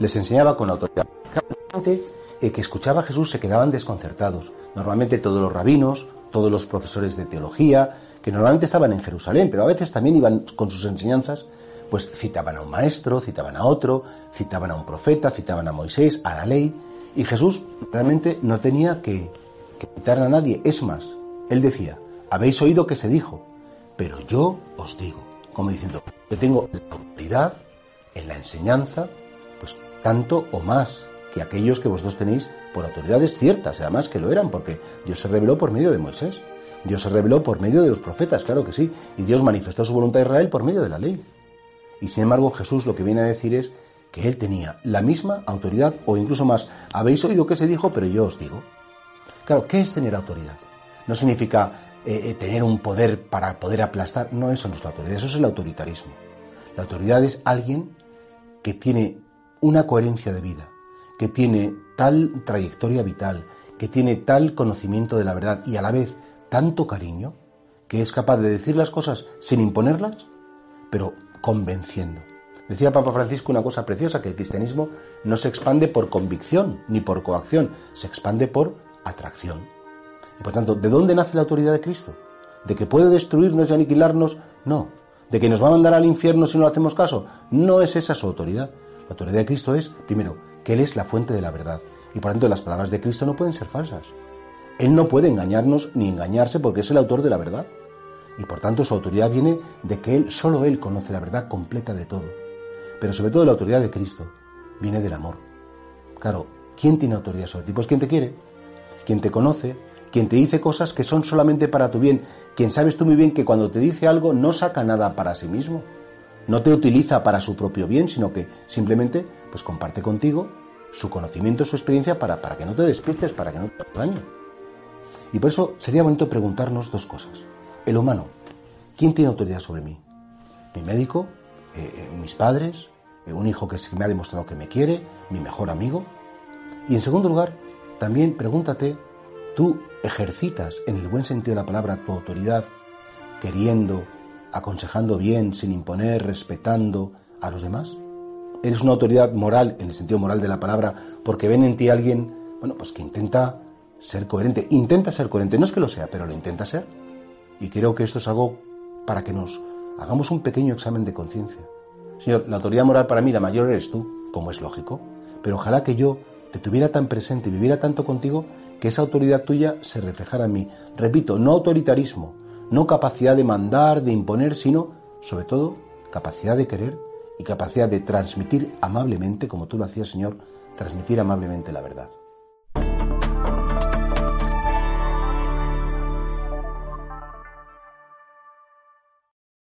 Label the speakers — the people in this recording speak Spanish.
Speaker 1: Les enseñaba con autoridad. Eh, que escuchaba a Jesús se quedaban desconcertados. Normalmente todos los rabinos, todos los profesores de teología, que normalmente estaban en Jerusalén, pero a veces también iban con sus enseñanzas, pues citaban a un maestro, citaban a otro, citaban a un profeta, citaban a Moisés, a la ley, y Jesús realmente no tenía que, que citar a nadie. Es más, él decía, habéis oído que se dijo, pero yo os digo, como diciendo, yo tengo la autoridad en la enseñanza, pues tanto o más que aquellos que vosotros tenéis por autoridades ciertas, además que lo eran, porque Dios se reveló por medio de Moisés, Dios se reveló por medio de los profetas, claro que sí, y Dios manifestó su voluntad a Israel por medio de la ley. Y sin embargo Jesús lo que viene a decir es que él tenía la misma autoridad o incluso más. Habéis oído que se dijo, pero yo os digo. Claro, ¿qué es tener autoridad? No significa eh, eh, tener un poder para poder aplastar, no, eso no es la autoridad, eso es el autoritarismo. La autoridad es alguien que tiene una coherencia de vida, que tiene tal trayectoria vital, que tiene tal conocimiento de la verdad y a la vez tanto cariño, que es capaz de decir las cosas sin imponerlas, pero convenciendo. Decía Papa Francisco una cosa preciosa, que el cristianismo no se expande por convicción ni por coacción, se expande por atracción. Y por tanto, ¿de dónde nace la autoridad de Cristo? ¿De que puede destruirnos y aniquilarnos? No. ¿De que nos va a mandar al infierno si no le hacemos caso? No es esa su autoridad. La autoridad de Cristo es, primero, que Él es la fuente de la verdad. Y por tanto las palabras de Cristo no pueden ser falsas. Él no puede engañarnos ni engañarse porque es el autor de la verdad. Y por tanto su autoridad viene de que Él, solo Él conoce la verdad completa de todo. Pero sobre todo la autoridad de Cristo viene del amor. Claro, ¿quién tiene autoridad sobre ti? Pues quien te quiere, quien te conoce, quien te dice cosas que son solamente para tu bien, quien sabes tú muy bien que cuando te dice algo no saca nada para sí mismo, no te utiliza para su propio bien, sino que simplemente pues comparte contigo su conocimiento, su experiencia para, para que no te despistes, para que no te daño. Y por eso sería bonito preguntarnos dos cosas. El humano, ¿quién tiene autoridad sobre mí? ¿Mi médico? Eh, eh, ¿Mis padres? Eh, ¿Un hijo que me ha demostrado que me quiere? ¿Mi mejor amigo? Y en segundo lugar, también pregúntate, ¿tú ejercitas en el buen sentido de la palabra tu autoridad queriendo, aconsejando bien, sin imponer, respetando a los demás? ¿Eres una autoridad moral, en el sentido moral de la palabra, porque ven en ti alguien, bueno, pues que intenta ser coherente? Intenta ser coherente, no es que lo sea, pero lo intenta ser. Y creo que esto es algo para que nos hagamos un pequeño examen de conciencia. Señor, la autoridad moral para mí la mayor eres tú, como es lógico, pero ojalá que yo te tuviera tan presente y viviera tanto contigo que esa autoridad tuya se reflejara en mí. Repito, no autoritarismo, no capacidad de mandar, de imponer, sino, sobre todo, capacidad de querer y capacidad de transmitir amablemente, como tú lo hacías, Señor, transmitir amablemente la verdad.